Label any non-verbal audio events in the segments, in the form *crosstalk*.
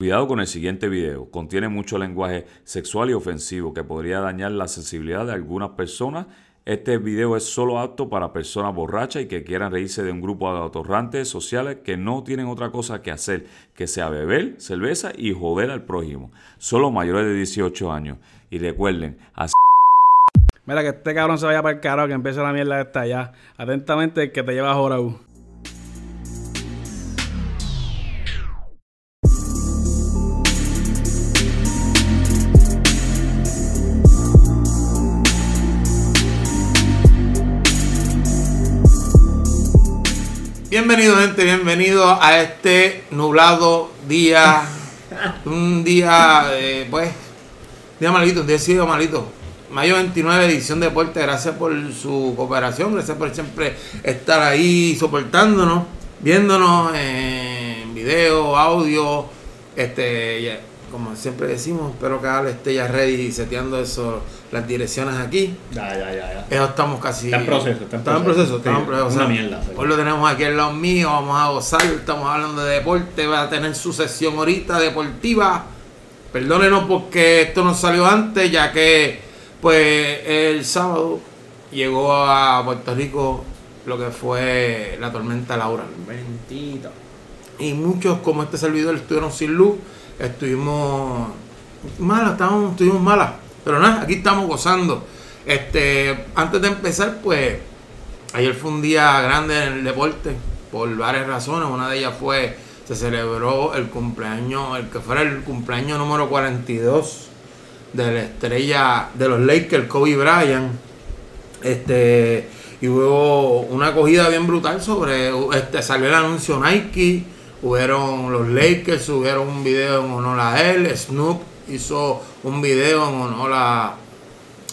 Cuidado con el siguiente video, contiene mucho lenguaje sexual y ofensivo que podría dañar la sensibilidad de algunas personas. Este video es solo apto para personas borrachas y que quieran reírse de un grupo de atorrantes sociales que no tienen otra cosa que hacer que sea beber cerveza y joder al prójimo. Solo mayores de 18 años. Y recuerden, así Mira, que este cabrón se vaya para el carajo, que empiece la mierda esta ya. Atentamente, que te lleva a Jorau. Bienvenido gente, bienvenido a este nublado día, *laughs* un día, eh, pues, día malito, un día sido malito. Mayo 29, edición de Deporte, gracias por su cooperación, gracias por siempre estar ahí soportándonos, viéndonos en video, audio, este, como siempre decimos, espero que Ale esté ya ready seteando eso, las direcciones aquí. Ya, ya, ya, ya. Eso estamos casi. Está en proceso, está en Está en proceso, está en proceso. una o sea, mierda, Hoy lo tenemos aquí al lado mío, vamos a gozar, estamos hablando de deporte, va a tener su sesión ahorita deportiva. Perdónenos porque esto no salió antes, ya que pues el sábado llegó a Puerto Rico lo que fue la tormenta Laura. Bendito. Y muchos, como este servidor, estuvieron sin luz. Estuvimos malas, estábamos, estuvimos malas. Pero nada, aquí estamos gozando. Este, antes de empezar, pues, ayer fue un día grande en el deporte, por varias razones. Una de ellas fue, se celebró el cumpleaños, el que fuera el cumpleaños número 42 de la estrella de los Lakers, Kobe Bryant. Este, y hubo una acogida bien brutal sobre, este, salió el anuncio Nike, hubieron los Lakers, hubieron un video en honor a él, Snoop hizo un video en honor a,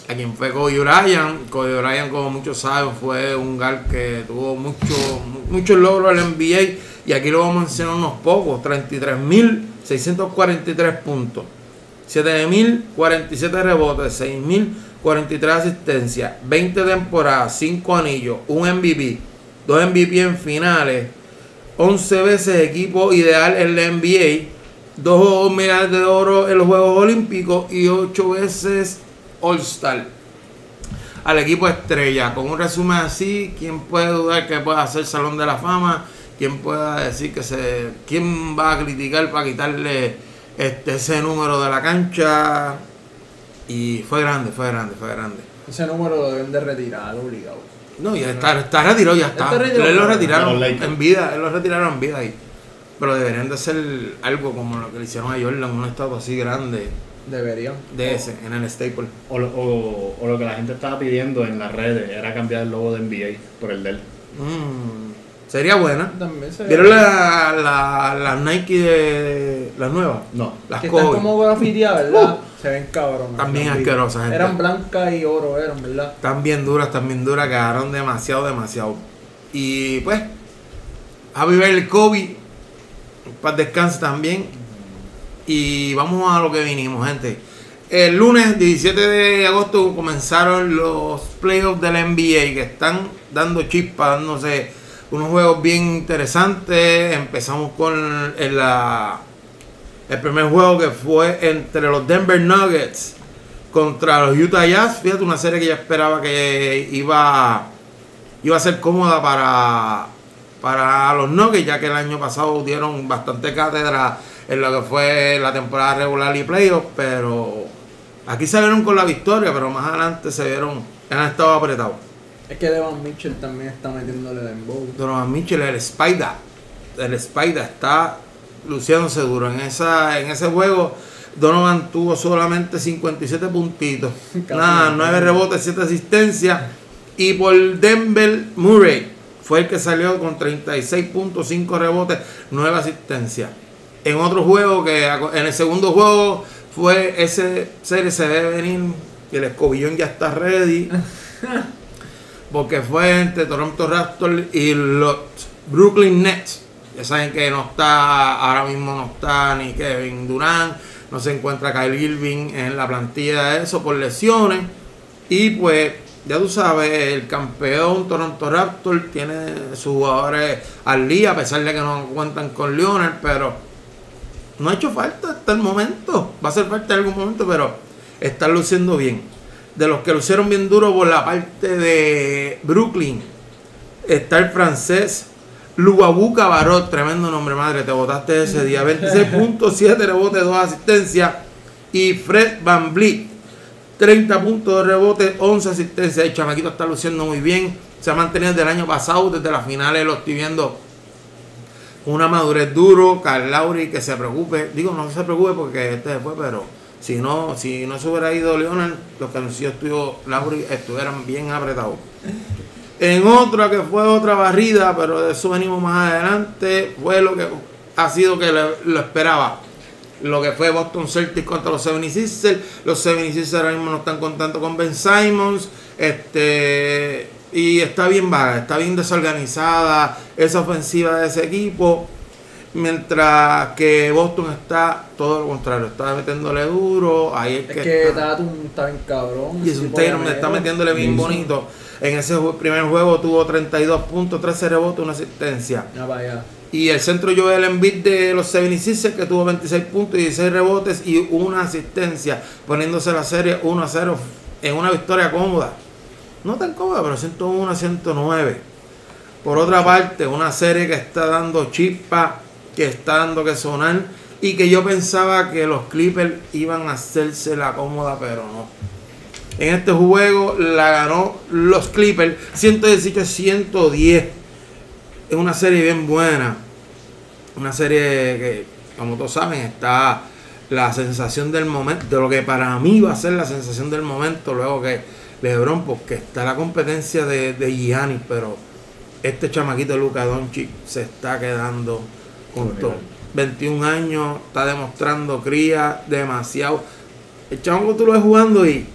a quien fue Kobe Bryant. Kobe Bryant, como muchos saben, fue un gal que tuvo mucho, muchos logros en la NBA y aquí lo vamos a mencionar unos pocos, 33.643 puntos. 7.047 rebotes, 6.043 asistencias, 20 temporadas, 5 anillos, un MVP, 2 MVP en finales, 11 veces equipo ideal en la NBA, 2 medallas de oro en los Juegos Olímpicos y 8 veces All-Star. Al equipo estrella, con un resumen así, ¿quién puede dudar que pueda ser Salón de la Fama? ¿Quién pueda decir que se... ¿Quién va a criticar para quitarle este, ese número de la cancha? Y fue grande, fue grande, fue grande. Ese número deben de retirar, obligado. No, ya está, está retirado, ya está. Retirado. Él lo retiraron en vida, él lo retiraron en vida ahí. Pero deberían de hacer algo como lo que le hicieron a Jordan, un estatua así grande Deberían. de ese, en el Staple. O, lo- o, o lo que la gente estaba pidiendo en las redes era cambiar el logo de NBA por el de él. Mm, sería buena. También se ¿Vieron la, la, las Nike de las nuevas? No. Las que están como grafiteadas, ¿verdad? Se ven cabrón. También asquerosas, gente. Eran blancas y oro, eran, ¿verdad? Están bien duras, están bien duras, quedaron demasiado, demasiado. Y pues, Javi el Kobe, para descanse también. Y vamos a lo que vinimos, gente. El lunes 17 de agosto comenzaron los playoffs de la NBA que están dando chispas, dándose unos juegos bien interesantes. Empezamos con el, primer juego que fue entre los Denver Nuggets contra los Utah Jazz. Fíjate, una serie que yo esperaba que iba, iba a ser cómoda para, para los Nuggets, ya que el año pasado dieron bastante cátedra en lo que fue la temporada regular y playoffs, pero aquí salieron con la victoria, pero más adelante se vieron, han estado apretados. Es que Devon Mitchell también está metiéndole dembow. Donovan Mitchell, el Spider, el Spider está luciéndose duro. En, esa, en ese juego, Donovan tuvo solamente 57 puntitos. *laughs* Nada, nada. 9 rebotes, 7 asistencias. Y por Denver Murray fue el que salió con 36.5 rebotes, 9 asistencias. En otro juego, que en el segundo juego fue ese serie se debe venir, el escobillón ya está ready. *laughs* porque fue entre Toronto Raptors y los Brooklyn Nets. Ya saben que no está, ahora mismo no está ni Kevin Durant, no se encuentra Kyle Irving en la plantilla de eso por lesiones. Y pues, ya tú sabes, el campeón Toronto Raptors tiene sus jugadores al día, a pesar de que no cuentan con Leonard, pero no ha hecho falta hasta el momento. Va a hacer falta en algún momento, pero está luciendo bien. De los que lucieron bien duro por la parte de Brooklyn, está el francés Lugabu Cabarot, tremendo nombre, madre, te votaste ese día. 26.7 rebotes, 2 asistencias. Y Fred Van Vliet, 30 puntos de rebote, 11 asistencias. El chamaquito está luciendo muy bien. Se ha mantenido desde el año pasado, desde las finales lo estoy viendo una madurez duro. Carl Lauri que se preocupe. Digo, no se preocupe porque este fue, pero si no, si no se hubiera ido Leonard, los anunció estuvo Lauri estuvieran bien apretados. En otra que fue otra barrida, pero de eso venimos más adelante, fue lo que ha sido que lo esperaba. Lo que fue Boston Celtics contra los 76ers. Los 76ers ahora mismo no están contando con Ben Simons. Este, y está bien vaga, está bien desorganizada esa ofensiva de ese equipo. Mientras que Boston está todo lo contrario, está metiéndole duro. Ahí es Es que, que está. Tatum está bien cabrón. Y es un Tatum le está metiéndole bien bonito. En ese primer juego tuvo 32 puntos, 13 rebotes, una asistencia. Allá. Y el centro Joel Embiid de los 76 que tuvo 26 puntos y 16 rebotes y una asistencia, poniéndose la serie 1 a 0 en una victoria cómoda. No tan cómoda, pero 101 a 109. Por otra parte, una serie que está dando chispa, que está dando que sonar y que yo pensaba que los Clippers iban a hacerse la cómoda, pero no. En este juego la ganó los Clippers 118 a 110. Es una serie bien buena. Una serie que, como todos saben, está la sensación del momento, de lo que para mí va a ser la sensación del momento, luego que LeBron, porque está la competencia de, de Giannis, pero este chamaquito Luca Doncic se está quedando todo. 21 años, está demostrando cría demasiado. El chamaco tú lo ves jugando y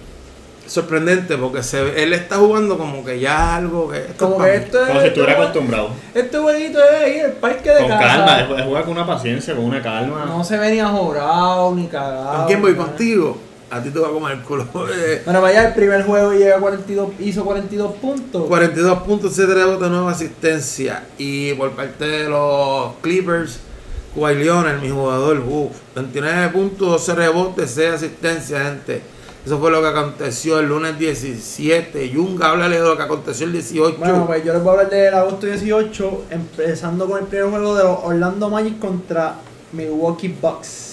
sorprendente porque se ve- él está jugando como que ya algo que esto Como es que esto Como si estuviera este- acostumbrado. Este jueguito es ir al parque de Con casa. calma, es es jugar con una paciencia, con una calma. No se ve ni ajorado ni cagado. ¿Con quién voy? ¿Contigo? A ti te va a comer el culo. *laughs* Bueno, vaya el primer juego llega a 42, hizo 42 puntos. 42 puntos, 7 rebotes, 9 asistencia. Y por parte de los Clippers, Kawhi Leonard, mi jugador, uf, 29 puntos, 12 rebotes, 6 asistencias, gente. Eso fue lo que aconteció el lunes 17. Yunga, háblale de lo que aconteció el 18. Bueno, pues yo les voy a hablar del agosto 18, empezando con el primer juego de los Orlando Magic contra Milwaukee Bucks.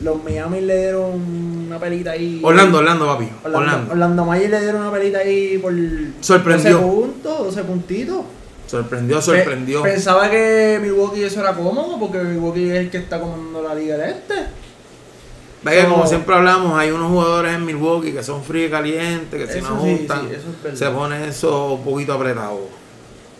Los Miami le dieron una pelita ahí. Orlando, Orlando, papi. Orlando, Orlando. Orlando Magic le dieron una pelita ahí por Sorprendió. 12 puntos, 12 puntitos. Sorprendió, sorprendió. Pe- Pensaba que Milwaukee eso era cómodo, porque Milwaukee es el que está comandando la liga del este. Ve que Como- siempre hablamos, hay unos jugadores en Milwaukee que son fríos y calientes, que si no sí, es verdad. se pone eso un poquito apretado.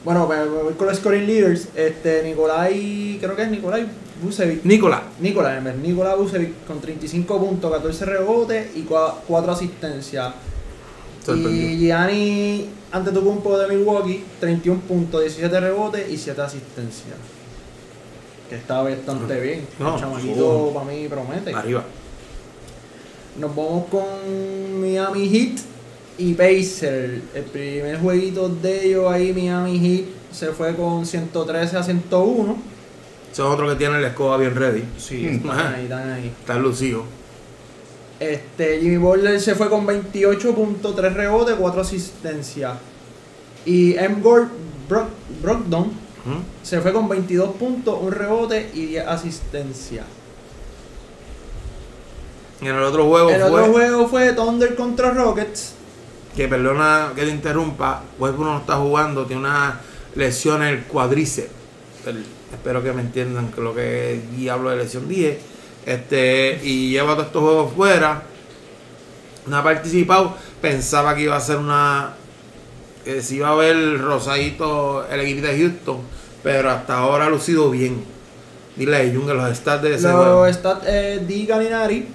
Bueno, voy con los scoring leaders. Este, Nikolai, creo que es Nikolai Vucevic. Nicolás, vez, Nicolai Vucevic con 35 puntos, 14 rebotes y 4 asistencias. Y Gianni Antetokounmpo de Milwaukee, 31 puntos, 17 rebotes y 7 asistencias. Que está bastante bien. No, el chamaquito para mí promete. arriba. Nos vamos con Miami Heat y Pacers. El primer jueguito de ellos ahí, Miami Heat, se fue con 113 a 101. Ese es otro que tiene la escoba bien ready. Sí, Mm. están ahí, están ahí. Está lucido. Este, Jimmy Butler se fue con 28 puntos, 3 rebotes, 4 asistencias. Y M. Gord Brock, Brogdon ¿Mm? se fue con 22 puntos, 1 rebote y 10 asistencias. Y en el otro juego El fue otro juego fue Thunder contra Rockets. Que, perdona que te interrumpa, Westbrook no está jugando, tiene una lesión en el cuádriceps. Espero que me entiendan que lo que diablo de lesión dije. Este, y lleva todos estos juegos fuera. No ha participado. Pensaba que iba a ser una. que se iba a ver rosadito el equipo de Houston. Pero hasta ahora ha lucido bien. Dile a Jung los stats de ese juego. Los stats eh, Di Gallinari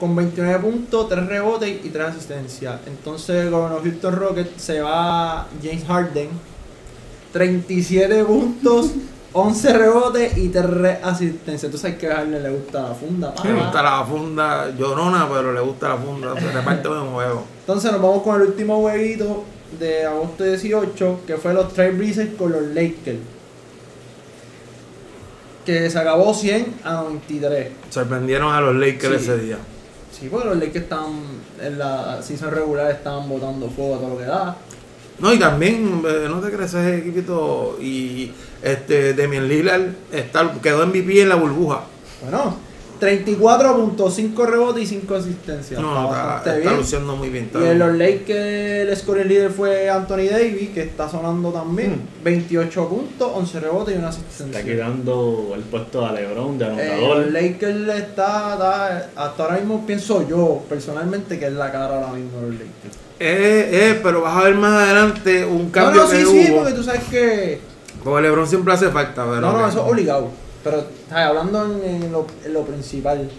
con 29 puntos, 3 rebotes y 3 asistencias. Entonces con los Houston Rockets se va James Harden. 37 puntos, *laughs* 11 rebotes y 3 asistencias. Entonces hay que Harden le gusta la funda. Le gusta la funda llorona, pero le gusta la funda. Se reparte buen juego. Entonces nos vamos con el último jueguito de agosto 18, que fue los Trail Blazers con los Lakers. que se acabó 100 a 93. Sorprendieron a los Lakers Sí. ese día. Sí, porque los Lakers estaban en la season regular estaban botando fuego a todo lo que da. No, y también, eh, no te crees ese equipito. Y este Demian Lillard está, quedó MVP en la burbuja. Bueno, 34.5 rebotes y 5 asistencias. No, está, está bien. luciendo muy bien. está Y en los Lakers el scoring leader fue Anthony Davis, que está sonando también. 28 puntos, 11 rebotes y una Está asistencia. quitando el puesto a LeBron de Eh, anotador. los Lakers está, está- hasta ahora mismo pienso yo personalmente que es la cara ahora mismo de los Lakers. Eh, eh, pero vas a ver más adelante un No, cambio no, sí, que sí, hubo. porque tú sabes que... Porque LeBron siempre hace falta, pero No, no, eso es obligado. Pero ¿sabes? hablando en, lo, principal.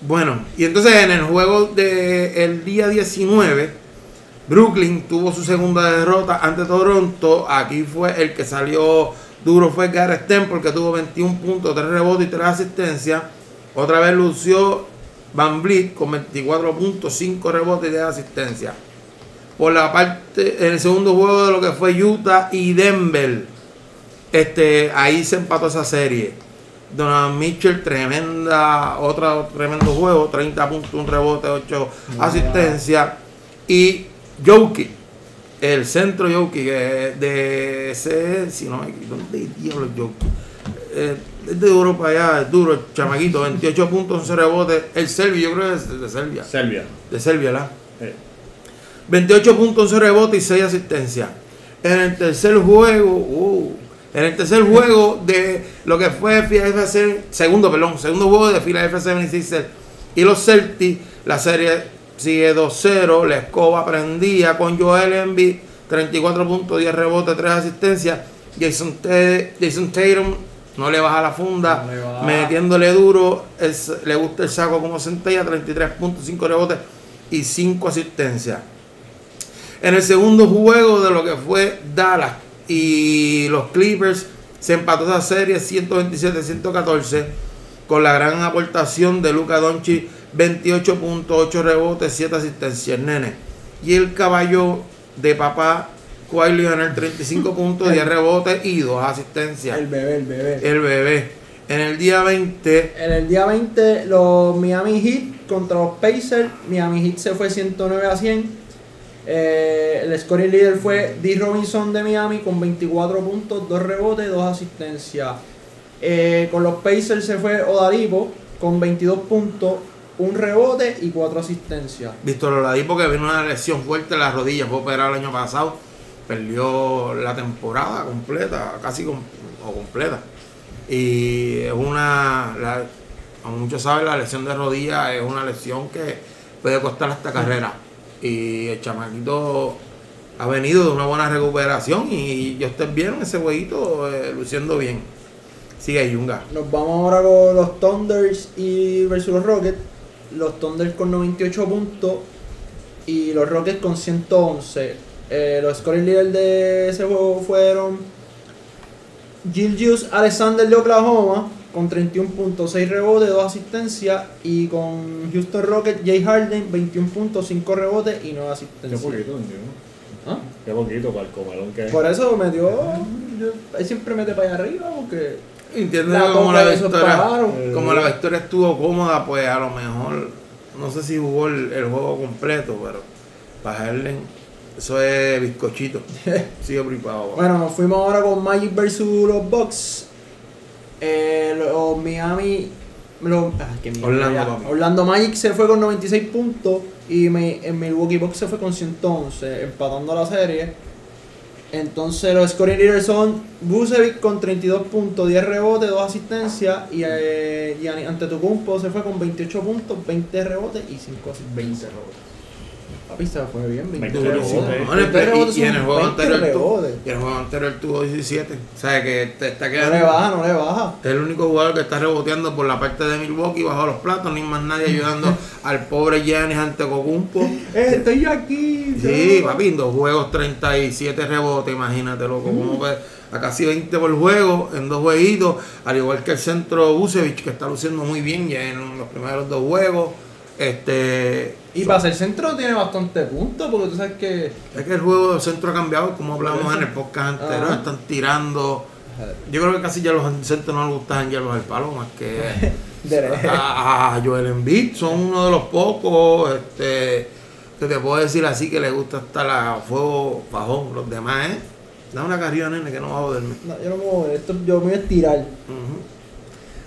Bueno, y entonces en el juego del día 19, Brooklyn tuvo su segunda derrota ante Toronto. Aquí fue el que salió duro, fue Gareth Temple, que tuvo 21 puntos, 3 rebotes y 3 asistencias. Otra vez lució Van Vliet con 24 puntos, 5 rebotes y 10 asistencias. Por la parte, en el segundo juego de lo que fue Utah y Denver, este, ahí se empató esa serie. Donovan Mitchell, tremenda, otra, tremendo juego, 30 puntos, un rebote, 8 asistencias. Y Jokic, el centro Jokic de ese, si no me ¿dónde diablos Jokic? Eh, es de Europa allá, es duro, el chamaquito, 28 puntos, 11 rebotes. El Serbio, yo creo que es de Serbia. Serbia. De Serbia, ¿verdad? Eh, 28 puntos, 11 rebotes y 6 asistencias. En el tercer juego, uh, en el tercer juego de lo que fue Philadelphia, se- segundo, perdón, segundo juego de Philadelphia 76ers y los Celtics, la serie sigue 2-0, la escoba prendía con Joel Embiid, 34 puntos, 10 rebotes, 3 asistencias. Jason, Tatum no le baja la funda, No metiéndole duro, es- le gusta el saco como centella, 33 puntos, 5 rebotes y 5 asistencias. En el segundo juego de lo que fue Dallas y los Clippers, se empató esa serie 127-114 con la gran aportación de Luca Doncic, 28 puntos, 8 rebotes, 7 asistencias, nene. Y el caballo de papá, Kawhi Leonard, 35 puntos, 10 rebotes y 2 asistencias. El bebé, el bebé. El bebé. En el día 20, En el día 20, los Miami Heat contra los Pacers. Miami Heat se fue 109 a 100. Eh, el scoring leader fue D. Robinson de Miami con 24 puntos, 2 rebotes, 2 asistencias. Eh, con los Pacers se fue Odaripo con 22 puntos, 1 rebote y 4 asistencias. Víctor Oladipo que vino una lesión fuerte en la rodilla, fue operado el año pasado, perdió la temporada completa, casi o completa. Y es una, la- como muchos saben, la lesión de rodilla es una lesión que puede costar hasta carrera. Y el chamaquito ha venido de una buena recuperación y estoy bien en ese jueguito, eh, luciendo bien. Sigue Yunga. Nos vamos ahora con los Thunders y versus los Rockets. Los Thunders con 98 puntos y los Rockets con 111. Eh, los scoring leaders de ese juego fueron Gilgius Alexander de Oklahoma con 31 puntos, 6 rebotes, 2 asistencias y con Houston Rockets Jay Harden 21 puntos, 5 rebotes y 9 qué asistencias. poquito, entiendo. ¿Ah? Qué poquito para el comelón que. Por eso metió, yo- él siempre mete para allá arriba porque Entiendo La como la victoria, pájaros. como la victoria estuvo cómoda, pues a lo mejor, no sé si jugó el, el juego completo, pero para Harden, eso es bizcochito. *laughs* Sigue privado. Bueno, nos fuimos ahora con Magic versus los Bucks. Eh, los Miami. Los, ah, que Miami, Orlando. Orlando Magic se fue con 96 puntos. Y me, en Milwaukee Bucks se fue con 111, empatando la serie. Entonces los scoring leaders son Bucevic con 32 puntos, 10 rebotes, 2 asistencias. Y eh, Giannis Antetokounmpo se fue con 28 puntos, 20 rebotes y 5 asistencias. 20 rebotes. Papi, se fue bien, 20 20 rebotes. rebotes. No, en el- 20 rebotes y, y en el juego 20 anterior tuvo, rebotes. y en el juego anterior tuvo 17. O sea que te está No quedando. le baja, no le baja. Es el único jugador que está reboteando por la parte de Milwaukee bajo los platos, ni más nadie ayudando *laughs* al pobre Giannis Antetokounmpo. Eh, estoy yo aquí. Sí, papi, en dos juegos 37 rebotes, imagínate, loco, como pues, a casi 20 por juego, en dos jueguitos, al igual que el centro Busevich, que está luciendo muy bien ya en los primeros dos juegos. Este, Y para ser centro tiene bastante puntos, porque tú sabes que. es que el juego del centro ha cambiado, como eso. en el podcast anterior, Ajá. están tirando Yo creo que casi ya los centros no les gusta janguearlos al palo más que *laughs* De- a, a Joel Embiid. Son uno de los pocos este, que te puedo decir así que les gusta estar a fuego bajón. Los demás, ¿eh? Da una carrera, nene, que no va a joderme. No, yo no me voy a ver, esto yo me voy a estirar. Ujú.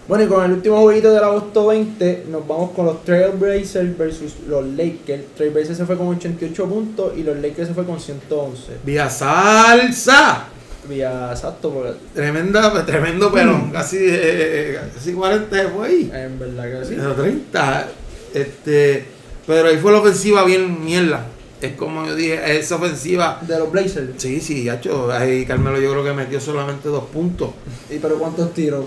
Bueno, y con el último jueguito del agosto 20, nos vamos con los Trailblazers versus los Lakers. Trailblazers se fue con 88 puntos y los Lakers se fue con 111. Vía salsa. Vía exacto, porque Tremenda, tremendo pelón. Casi, eh, casi 40 se fue ahí. en verdad que sí. Pero 30. Este, pero ahí fue la ofensiva bien mierda. Es como yo dije, esa ofensiva. De los Blazers. Sí, sí, hacho. Ahí Carmelo yo creo que metió solamente dos puntos. ¿Y pero cuántos tiros?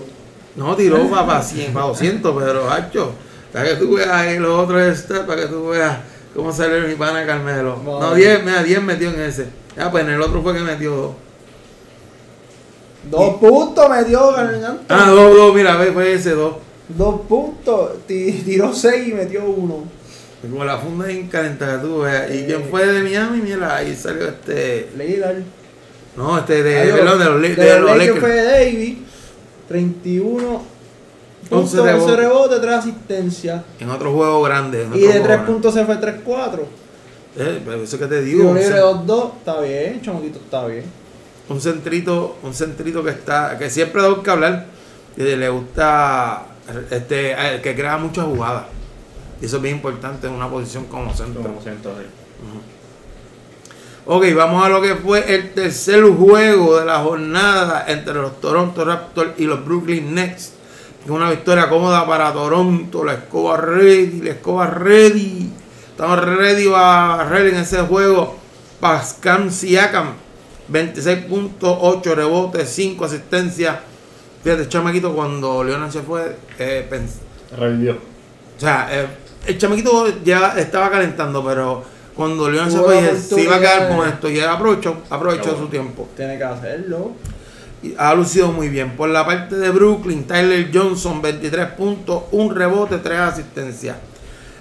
No tiró para 100, para 200, pero hacho. Para que tú veas ahí los otros steps, para que tú veas cómo sale mi pana Carmelo. No, Vale. 10, mira, 10 metió en ese. Ya, pues en el otro fue que metió dos. Dos puntos metió Garnett. Ah, dos, dos, mira, ve, fue ese dos. Dos puntos. Ti- Tiró seis y metió uno. Como la funda bien calentada, tú veas. ¿Y quién fue de Miami? Mira, ahí salió este. Lillard. No, este de, Adiós. perdón, de los, De de los los Lakers Lakers. fue Davis. 31 puntos, 11 11 rebotes. rebotes, 3 asistencias. En otro juego grande. en Y otro de juego 3 grande. puntos se fue 3-4. Eh, pero eso que te digo. Un, libre cen- 2-2, está bien, chamaquito, está bien. un centrito, un centrito que está, que siempre da que hablar, que le gusta, este, eh, que crea muchas jugadas. Y eso es bien importante en una posición como centro. Como siento ahí. Ok, vamos a lo que fue el tercer juego de la jornada entre los Toronto Raptors y los Brooklyn Nets. Una victoria cómoda para Toronto, la escoba ready, la escoba ready. Estamos ready para barrer en ese juego. Pascal Siakam, 26.8 rebotes, 5 asistencias. Fíjate, chamaquito, cuando Leonard se fue, eh, Revivió. o sea, eh, el chamaquito ya estaba calentando, pero cuando León se fue, se iba a quedar con esto. Y él aprovechó, aprovechó su tiempo. Tiene que hacerlo. Y ha lucido muy bien. Por la parte de Brooklyn, Tyler Johnson, 23 puntos, un rebote, 3 asistencias.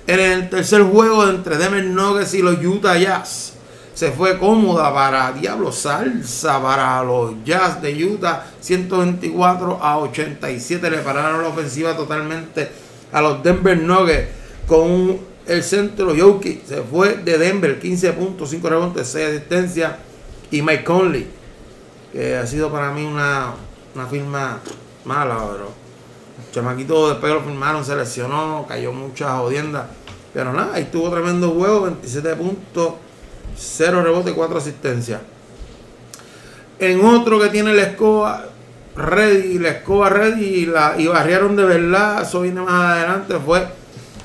En el tercer juego entre Denver Nuggets y los Utah Jazz, se fue cómoda para Diablo Salsa, para los Jazz de Utah, 124 a 87. Le pararon la ofensiva totalmente a los Denver Nuggets con un- el centro Jokic. Se fue de Denver, 15 puntos, 5 rebotes, 6 asistencias. Y Mike Conley, que ha sido para mí una, una firma mala, pero chamaquito después lo firmaron se lesionó, cayó muchas jodiendas. Pero nada, ahí tuvo tremendo juego, 27 puntos, 0 rebote, 4 asistencias. En otro que tiene la escoba ready, la escoba ready y, la, y barrieron de verdad, eso viene más adelante, fue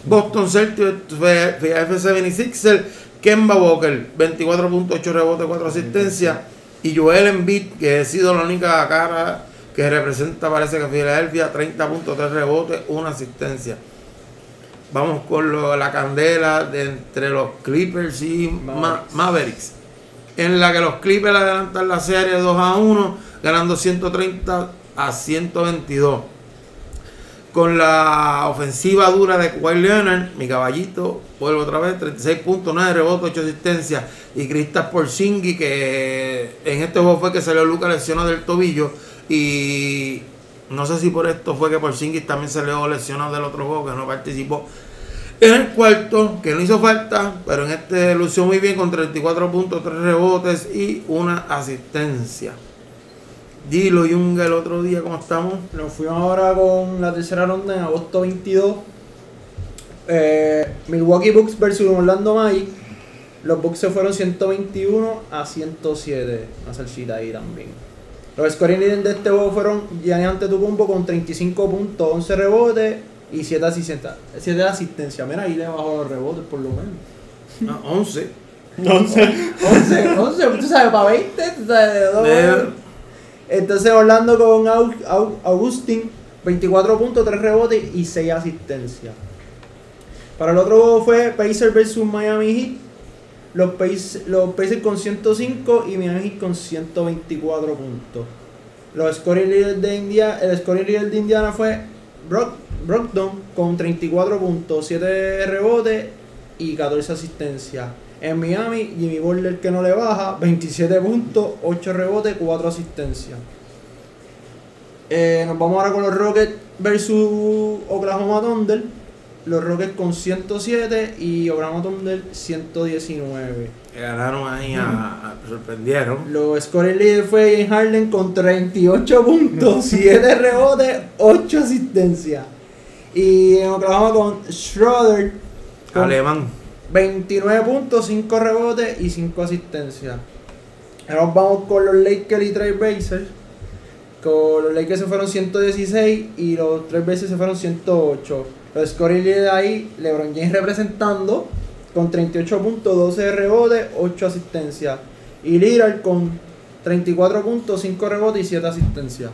Boston Celtics, fue F76er, Kemba Walker, 24.8 rebote, 4 asistencias. Y Joel Embiid, que ha sido la única cara que representa, parece que Filadelfia, 30.3 rebotes, 1 asistencia. Vamos con lo- la candela de entre los Clippers y Ma- Mavericks. Mavericks. En la que los Clippers adelantan la serie 2 a 1, ganando 130 a 122 con la ofensiva dura de Kawhi Leonard, mi caballito, vuelvo otra vez, 36.9 rebotes, 8 asistencias, y Kristaps Porzingis, que en este juego fue que salió Lucas lesionado del tobillo, y no sé si por esto fue que Porzingis también salió lesionado del otro juego, que no participó en el cuarto, que no hizo falta, pero en este lució muy bien con 34 puntos, 3 rebotes y una asistencia. Dilo Yunga el otro día, ¿cómo estamos? Nos fuimos ahora con la tercera ronda en agosto 22. Eh, Milwaukee Bucks versus Orlando Magic. Los Bucks se fueron 121 a 107. Una salsita ahí también. Los scoring de este juego fueron Giannis Antetokounmpo con 35 puntos, 11 rebotes y 7 asistencias. 7 asistencias. Mira, ahí le bajó los rebotes por lo menos. Ah, 11. 11, 11, tú sabes, para 20, tú sabes, de Entonces Orlando con Augustin, 24 puntos, 3 rebotes y 6 asistencias. Para el otro juego fue Pacers versus Miami Heat. Los Pacers, los Pacers con 105 y Miami Heat con 124 puntos. Los scoring leaders de India, el scoring leader de Indiana fue Brock, con 34 puntos, 7 rebotes y 14 asistencias. En Miami, Jimmy Butler que no le baja, 27 puntos, 8 rebotes, 4 asistencias. Eh, nos vamos ahora con los Rockets versus Oklahoma Thunder. Los Rockets con 107 y Oklahoma Thunder 119. Que Ganaron ahí, a, a- sorprendieron. Los scoring leader fue James Harden con 38 puntos, *laughs* 7 rebotes, 8 asistencias. Y en Oklahoma con Schroeder con Alemán. 29 puntos, 5 rebotes y 5 asistencias. Ahora vamos con los Lakers y Trailblazers. Con los Lakers se fueron 116 y los Trailblazers se fueron 108. Los scoring leader ahí, LeBron James representando con 38 puntos, 12 rebotes, 8 asistencias. Y Lillard con 34 puntos, 5 rebotes y 7 asistencias.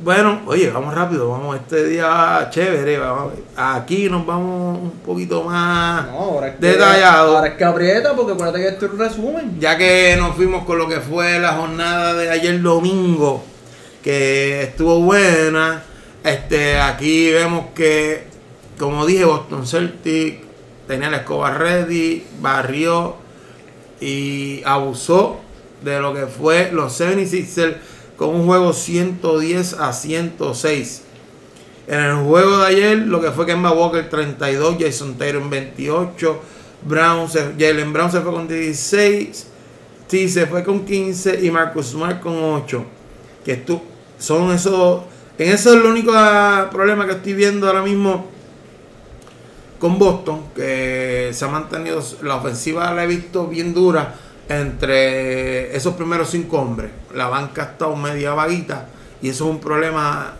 Bueno, oye, vamos rápido, vamos este día chévere, vamos, aquí nos vamos un poquito más, No, ahora es que, Detallado. Ahora es que aprieta porque acuérdate que esto es un resumen. ya que nos fuimos con lo que fue la jornada de ayer domingo, que estuvo buena, este, aquí vemos que, como dije, Boston Celtic tenía la escoba ready, barrió y abusó de lo que fue los 76ers con un juego 110 a 106. En el juego de ayer, lo que fue Kemba Walker 32, Jason Taylor 28, Brown se- Jalen Brown se fue con 16, T se fue con 15 y Marcus Smart con 8. Que estu- son esos. En eso es el único ah, problema que estoy viendo ahora mismo con Boston, que se ha mantenido, la ofensiva la he visto bien dura entre esos primeros cinco hombres. La banca ha estado media vaguita y eso es un problema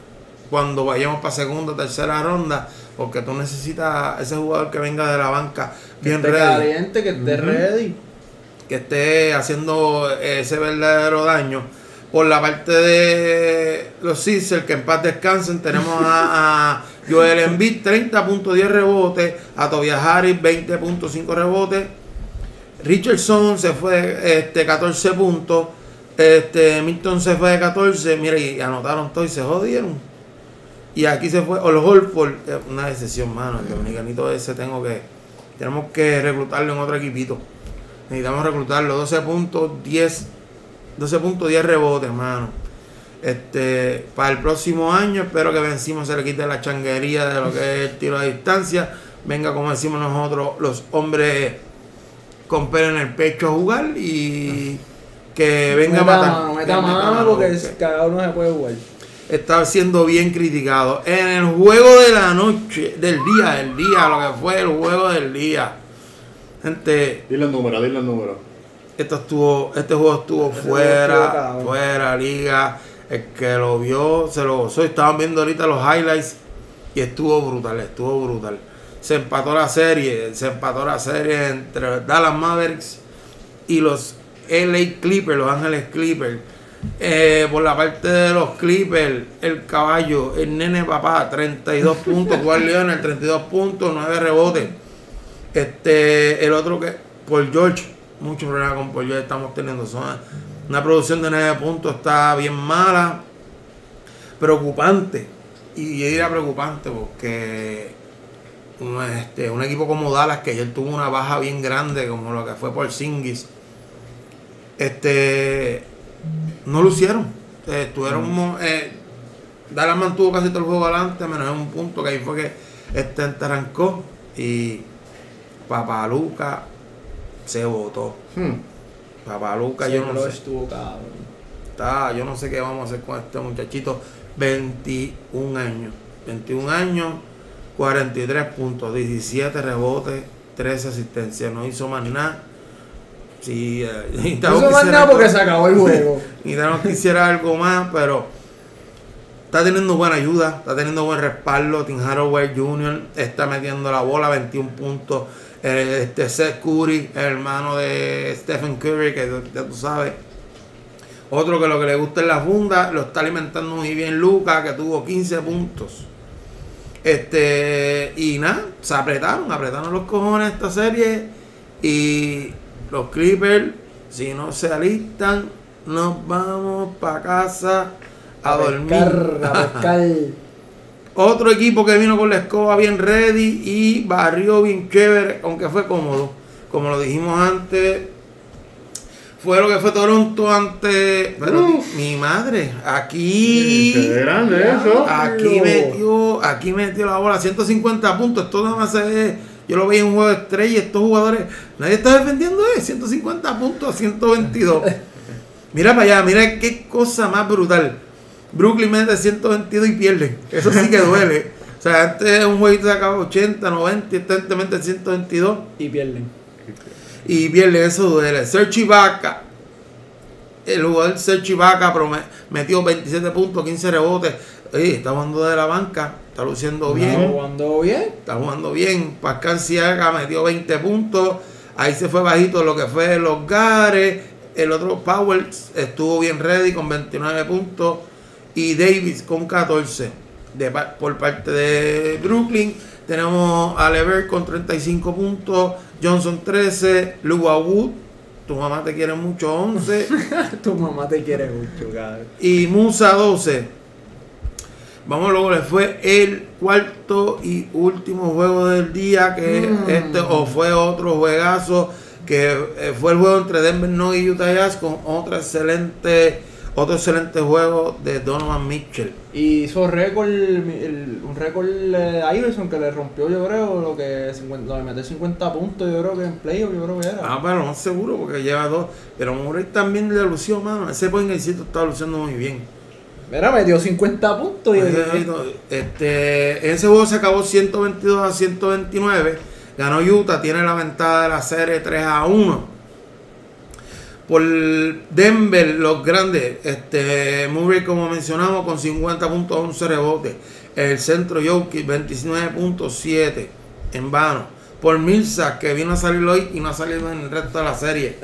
cuando vayamos para segunda o tercera ronda, porque tú necesitas ese jugador que venga de la banca bien esté ready, caliente, que esté ready. que esté haciendo ese verdadero daño. Por la parte de los Sixers, que en paz descansen, tenemos a, a Joel Embiid 30.10 rebotes, a Tobias Harris 20.5 rebotes, Richardson se fue este 14 puntos, este Milton se fue de 14, mira y anotaron todo y se jodieron. Y aquí se fue Ol Holford, eh, una decisión, mano, el dominicanito ese tengo que tenemos que reclutarlo en otro equipito. Necesitamos reclutarlo 12 puntos, 10 12 puntos, 10 rebotes, mano. Este, para el próximo año espero que vencimos se le quite la changuería de lo que es el tiro a distancia. Venga, como decimos nosotros, los hombres con pelo en el pecho a jugar y que venga a meta matar. mano, que meta meta mano, mano, porque cada uno se puede jugar. está siendo bien criticado. En el juego de la noche, del día, el día, lo que fue el juego del día. Gente, Dile el número, dile el número. esto estuvo, este juego estuvo juego fuera, estuvo fuera, liga. El que lo vio, se lo gozó. Estaban viendo ahorita los highlights y estuvo brutal, estuvo brutal. Se empató la serie, se empató la serie entre Dallas Mavericks y los LA Clippers, los Ángeles Clippers. Eh, por la parte de los Clippers, el caballo, el nene papá, 32 *laughs* puntos, Juan Leonard, 32 puntos, 9 rebotes. Este, el otro que, por George, mucho problema con Paul George estamos teniendo. Son una producción de 9 puntos está bien mala, preocupante. Y yo diría preocupante porque un, este, un equipo como Dallas, que ayer tuvo una baja bien grande, como lo que fue por Singis, este, no lucieron. Eh, estuvieron, mo- eh, Dallas mantuvo casi todo el juego adelante, menos en un punto que ahí fue que este arrancó y Papaluca se votó. Hmm. Papaluca, Sí, yo no sé. estuvo cabrón. Está, yo no sé qué vamos a hacer con este muchachito. 21 años. 21 años, 43 puntos, 17 rebotes, 13 asistencias. No hizo más nada. Sí, eh, *laughs* No hizo más nada algo- porque se acabó el juego. *laughs* Necesitamos que hiciera algo más, pero está teniendo buena ayuda, está teniendo buen respaldo. Tim Haraway Jr. está metiendo la bola, 21 puntos. Este Seth Curry, el hermano de Stephen Curry, que ya tú sabes. Otro que lo que le gusta es la funda, lo está alimentando muy bien Lucas, que tuvo 15 puntos. Este, y nada, se apretaron, apretaron los cojones esta serie. Y los Clippers, si no se alistan, nos vamos para casa a, dormir. pescar, a pescar. *laughs* Otro equipo que vino con la escoba bien ready y barrió bien chévere, aunque fue cómodo. Como lo dijimos antes, fue lo que fue Toronto ante. Pero mi madre, aquí. Qué grande eso. Aquí metió, aquí metió la bola, 150 puntos. Esto nada más es. Yo lo veía en un juego de estrella y estos jugadores. Nadie está defendiendo eso. 150 puntos a *laughs* 122. Mira para allá, mira qué cosa más brutal. Brooklyn mete 122 y pierde. Eso sí que duele. O sea, antes un jueguito se acaba 80, 90 y este mete 122 Y pierden. Y pierde. Eso duele. Serge Ibaka. El jugador Serge Ibaka metió 27 puntos, 15 rebotes. Oye, está jugando de la banca. Está luciendo bien. Está jugando bien. Está jugando bien. Pascal Siaga metió 20 puntos. Ahí se fue bajito lo que fue los Gares. El otro Powell estuvo bien ready con 29 puntos. Y Davis con 14. De, por parte de Brooklyn. Tenemos a Levert con 35 puntos. Johnson 13. Luba Wood. Tu mamá te quiere mucho 11. *laughs* tu mamá te quiere mucho, cabrón. y Musa 12. Vamos luego, le fue el cuarto y último juego del día, que Mm. este o fue otro juegazo, que eh, fue el juego entre Denver Nuggets y Utah Jazz con otro excelente, otro excelente juego de Donovan Mitchell. Y hizo récord, el- un récord eh, a Iverson que le rompió, yo creo, lo que 50, lo que metió 50 puntos, yo creo que en playoff, yo creo que era. Ah, pero no seguro porque lleva dos. Pero Murray también le lució, mano. Ese point está luciendo muy bien. Mira, metió 50 puntos y Este, ese juego se acabó 122 a 129. Ganó Utah, tiene la ventaja de la serie 3 a 1. Por Denver, los grandes, este, Murray, como mencionamos, con 50 puntos, 11 rebotes. El centro Jokic, 29.7 en vano. Por Milsa, que vino a salir hoy y no ha salido en el resto de la serie.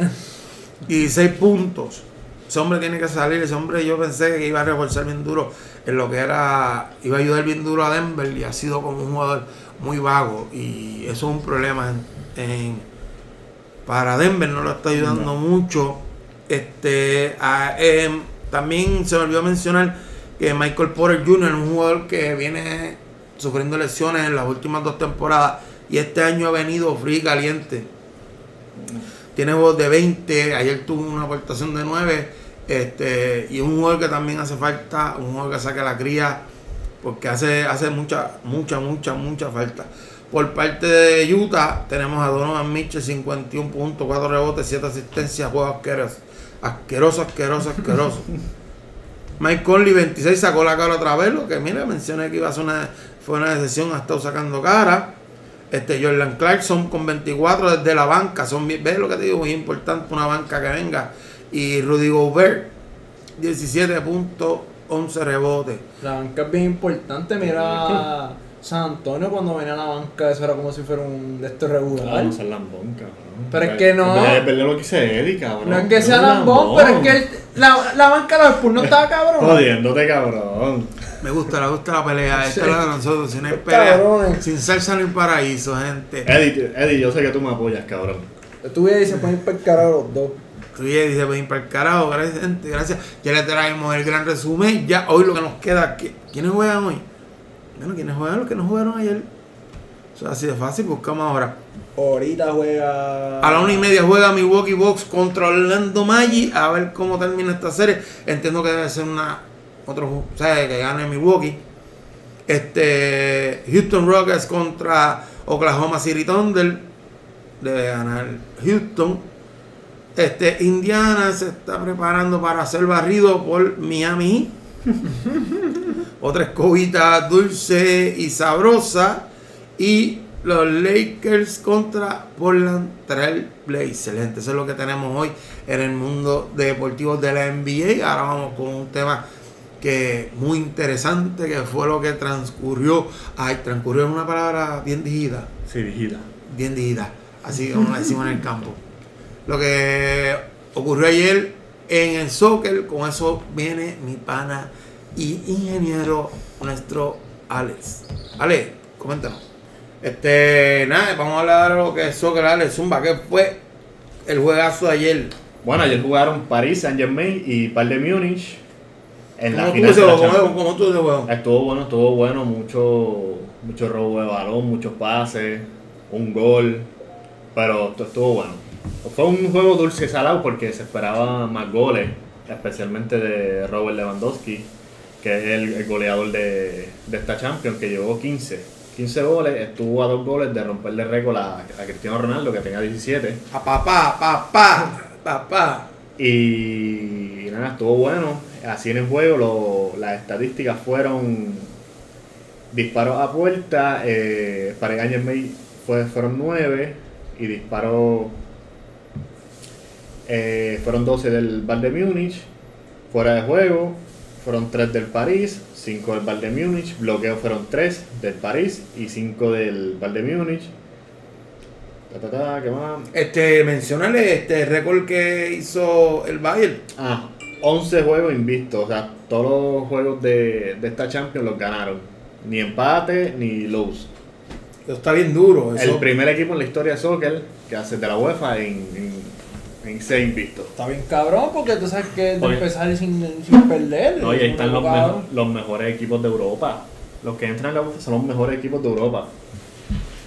16 puntos. Ese hombre tiene que salir. Ese hombre yo pensé que iba a reforzar bien duro en lo que era. Iba a ayudar bien duro a Denver y ha sido como un jugador muy vago. Y eso es un problema en- para Denver. No lo está ayudando mucho. Este a- em, También se me olvidó mencionar que Michael Porter Jr. es un jugador que viene sufriendo lesiones en las últimas dos temporadas. Y este año ha venido frío y caliente tiene juegos de 20, ayer tuvo una aportación de 9, este, y un jugador que también hace falta, un jugador que saque la cría, porque hace, hace mucha, mucha, mucha, mucha falta. Por parte de Utah, tenemos a Donovan Mitchell, 51 puntos, 4 rebotes, 7 asistencias, juego asqueroso, asqueroso, asqueroso, asqueroso. *laughs* Mike Conley, 26, sacó la cara otra vez, lo que mira, mencioné que iba a ser una, fue una decisión, ha estado sacando cara. Este Jordan Clarkson con 24 desde la banca. Son, ¿Ves lo que te digo? Muy importante una banca que venga. Y Rudy Gobert, 17 puntos, 11 rebotes. La banca es bien importante, mira *laughs* *laughs* San Antonio cuando venía a la banca, eso era como si fuera un de estos regular. Claro, no ser lambón, cabrón. Pero es que no. Es verdad lo que dice Eddie, cabrón. No es que sea lambón, pero es que el- la, la banca de los Spurs no estaba *laughs* cabrón. Jodiéndote, cabrón. Me gusta, me gusta la pelea. Esta es la de nosotros. Si no hay pelea, Cabrones. sin salsa no hay paraíso, gente. Eddie, Eddie, yo sé que tú me apoyas, cabrón. Tú y se pueden ir para el carajo los dos. Tú ya dices, ven para el carajo, gracias, gente, gracias. Ya le traemos el gran resumen. Ya hoy lo que nos queda, ¿qui- ¿quiénes juegan hoy? Bueno, ¿quiénes juegan? Los que no jugaron ayer. Eso es así de fácil, buscamos ahora. Ahorita juega. A la una y media juega Milwaukee Bucks contra Orlando Magic. A ver cómo termina esta serie. Entiendo que debe ser una otro, o sea, que gane Milwaukee. Este Houston Rockets contra Oklahoma City Thunder. Debe ganar Houston. Este Indiana se está preparando para ser barrido por Miami. *laughs* Otra escobita dulce y sabrosa. Y los Lakers contra Portland Trail Blazers. Gente, eso es lo que tenemos hoy en el mundo deportivo de la NBA. Ahora vamos con un tema que muy interesante, que fue lo que transcurrió. Ay, transcurrió en una palabra bien dijida Sí, vigila. bien dijida, así como lo decimos en el campo. Lo que ocurrió ayer en el soccer, con eso viene mi pana y ingeniero nuestro Alex. Alex, coméntanos. Este, nada, vamos a hablar de lo que es soccer, Alex Zumba, que fue el juegazo de ayer. Bueno, ayer jugaron París, Saint Germain y par de Múnich. En la ¿Cómo final tú la juego? ¿Cómo tú ese juego? Estuvo bueno, estuvo bueno, mucho, mucho robo de balón, muchos pases, un gol, pero esto estuvo bueno. Fue un juego dulce y salado porque se esperaba más goles, especialmente de Robert Lewandowski, que es el, el goleador de, de esta Champions, que llevó 15. 15 goles, estuvo a dos goles de romperle récord a, a Cristiano Ronaldo, que tenía 17. A papá, papá, papá. Y, nada, estuvo bueno. Así en el juego lo- las estadísticas fueron disparos a puerta, eh, para Ángel May fue, fueron 9 y disparos eh, fueron 12 del Bayern Múnich, fuera de juego fueron 3 del París, 5 del Bayern Múnich, bloqueo fueron 3 del París y 5 del Bayern Múnich. Ta, ta, ta, ¿qué más? Este, mencionale este récord que hizo el Bayern. Ah, 11 juegos invictos, o sea, todos los juegos de, de esta Champions los ganaron. Ni empate ni lose. Eso está bien duro. El Eso, primer equipo en la historia de soccer que hace de la UEFA en, en, en ser invicto. Está bien cabrón porque tú sabes que de Oye. empezar sin, sin perder. No, y ahí están los, mejo- los mejores equipos de Europa. Los que entran en la UEFA son los mejores equipos de Europa.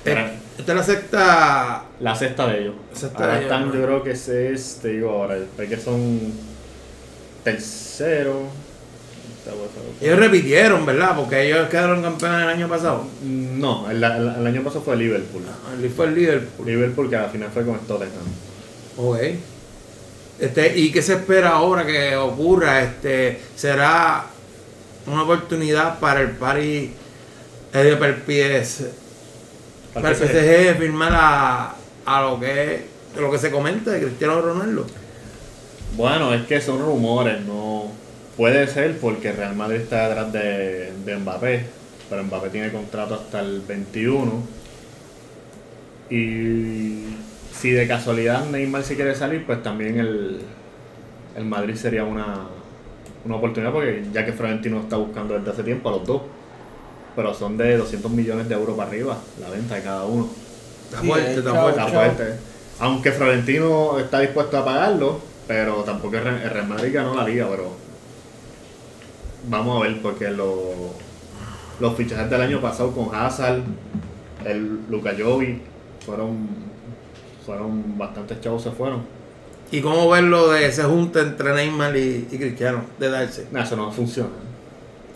Eh, esta es la sexta. la sexta de ellos. La sexta ahora de ellos, están, ¿no? yo creo que ese es, te digo ahora, el que son tercero. Esta UEFA. Ellos repitieron, ¿verdad? Porque ellos quedaron campeones el año pasado. No, el, el- el año pasado fue Liverpool. El fue el líder. Liverpool que al final fue con Tottenham. Ok. Este, ¿Y qué se espera ahora que ocurra? Este, ¿Será una oportunidad para el Paris eh, de para el PS, para el PSG. Firmar a, a lo que lo que se comenta de Cristiano Ronaldo? Bueno, es que son rumores, no puede ser porque Real Madrid está detrás de, de Mbappé, pero Mbappé tiene contrato hasta el 21. Y si de casualidad Neymar se quiere salir, pues también el, el Madrid sería una, una oportunidad porque ya que Florentino está buscando desde hace tiempo a los dos. Pero son de 200 millones de euros para arriba la venta de cada uno. Está fuerte, está fuerte. Está fuerte. Aunque Florentino está dispuesto a pagarlo, pero tampoco el Re- el Real Madrid ganó la liga, pero vamos a ver porque lo- los fichajes del año pasado con Hazard, el Luka Jovic, fueron fueron bastantes chavos se fueron. ¿Y cómo verlo de ese junta entre Neymar y, y Cristiano? De darse. Nah, eso no funciona.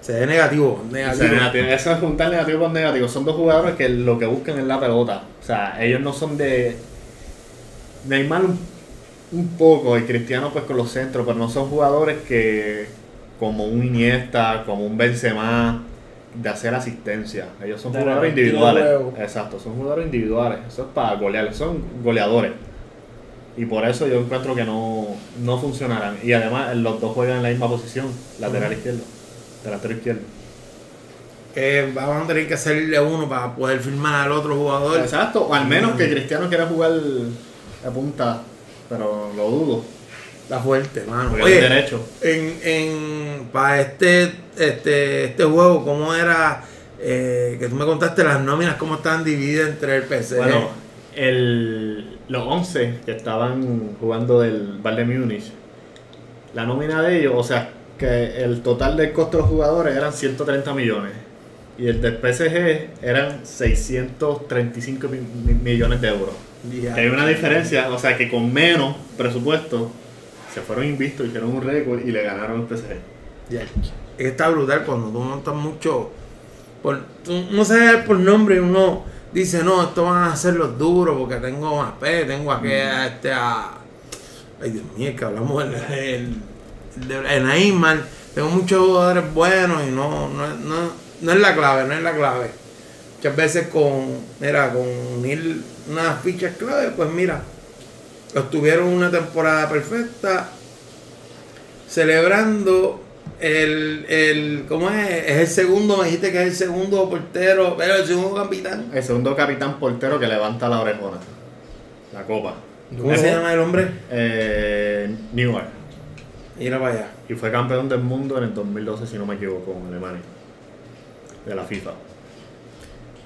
Se ve negativo. Negativo. sea, negativo- Eso es juntar negativo con negativo. Son dos jugadores que lo que buscan es la pelota. O sea, ellos no son de. Neymar un, un poco y Cristiano pues con los centros, pero no son jugadores que como un Iniesta, como un Benzema de hacer asistencia. Ellos son De jugadores individuales. Exacto, son jugadores individuales. Eso es para golear, son goleadores. Y por eso yo encuentro que no, no funcionarán. Y además los dos juegan en la misma posición, lateral izquierdo, delantero izquierdo. Que vamos a tener que hacerle uno para poder firmar al otro jugador. Exacto, o al menos que Cristiano quiera jugar a punta, pero lo dudo. Está fuerte, mano. Oye, derecho. en, en para este, este, este juego, ¿cómo era? eh, que tú me contaste las nóminas, cómo estaban divididas entre el PC. Bueno, el, los 11 que estaban jugando del Bayern Múnich, la nómina de ellos, o sea, que el total del costo de los jugadores eran 130 millones. Y el del PSG eran 635 mi- mi- millones de euros. Ya. Que hay una diferencia, o sea, que con menos presupuesto se fueron invistos, hicieron un récord y le ganaron al PSG. Es que está brutal cuando tú montas mucho. Por, tú no sabes por nombre uno dice, no, estos van a ser los duros porque tengo más P, tengo a este a. Ay Dios mío, que hablamos de- el Neymar. Tengo muchos jugadores buenos y no, no, no, no es la clave, no es la clave. Muchas veces con, mira, con unir unas fichas clave, pues mira, los tuvieron una temporada perfecta, celebrando el, el ¿cómo es? Es el segundo, me dijiste que es el segundo portero, pero el segundo capitán. El segundo capitán portero que levanta la orejona. La copa. ¿Cómo se llama el hombre? Eh, Newark. Mira para allá. Y fue campeón del mundo en el 2012, si no me equivoco, con Alemania. De la FIFA.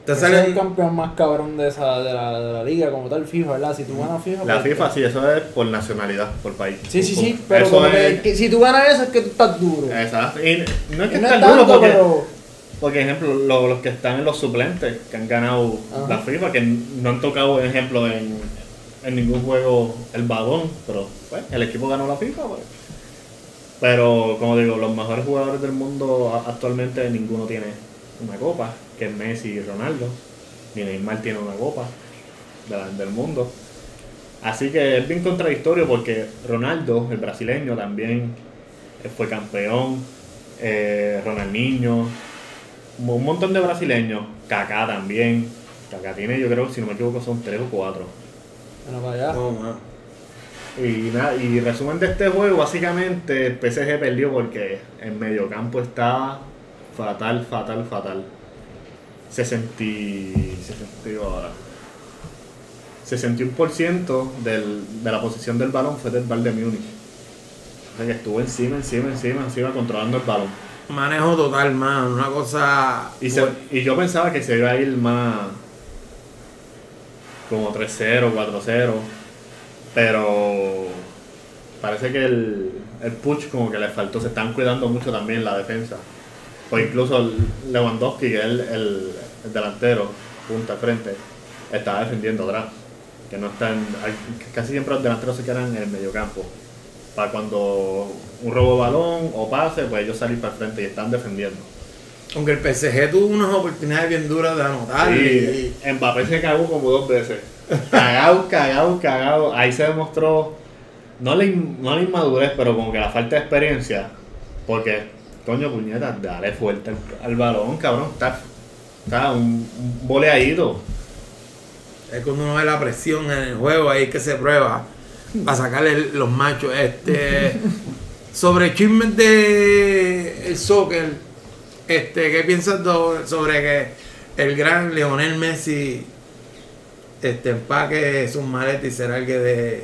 Te es el campeón más cabrón de, esa, de, la, de la liga, como tal, FIFA, ¿verdad? Si tú ganas FIFA. La pues- FIFA, sí, eso es por nacionalidad, por país. Sí, sí, sí, pero como es- que si tú ganas eso es que tú estás duro. Exacto. Y no es que Y no estar es duro porque, pero. porque, ejemplo, lo- los que están en los suplentes, que han ganado Ajá. la FIFA, que no han tocado, ejemplo, en, en ningún juego el balón, pero pues, el equipo ganó la FIFA. Pues. Pero como digo, los mejores jugadores del mundo actualmente ninguno tiene una copa, que es Messi y Ronaldo. Ni Neymar tiene una copa de la- del mundo. Así que es bien contradictorio porque Ronaldo, el brasileño, también eh, fue campeón. Eh, Ronaldinho, un montón de brasileños. Kaká también. Kaká tiene, yo creo, si no me equivoco, son tres o cuatro. Bueno, para allá. Mano. Y, nada, y resumen de este juego, básicamente el PSG perdió porque en mediocampo estaba fatal, fatal, fatal. 60, 60 ahora. 61% del, de la posición del balón fue del Bayern de Múnich. O sea que estuvo encima, encima, encima, encima controlando el balón. Manejo total, mano. Una cosa. Y, se- y yo pensaba que se iba a ir más como 3-0, 4-0, pero parece que el, el push como que le faltó, se están cuidando mucho también la defensa. O incluso Lewandowski, que es el, el- el delantero, punta al frente, estaba defendiendo atrás. Que no está en- hay- casi siempre los delanteros se quedan en el mediocampo. Para cuando un robo de balón o pase, pues ellos salir para el frente y están defendiendo. Aunque el PSG tuvo unas oportunidades bien duras de anotar. Sí, y- Mbappé se cagó como dos veces. Cagado, cagado, cagado. Ahí se demostró, no la, no la inmadurez, pero como que la falta de experiencia. Porque, coño, puñeta, dale fuerte al, al balón, cabrón. Está, está un, un boleadito. Es cuando uno ve la presión en el juego, ahí que se prueba para sacarle los machos. Este, *laughs* sobre chismes de el soccer, este, ¿qué piensas sobre que el gran Leonel Messi este, empaque sus maletas y se largue de,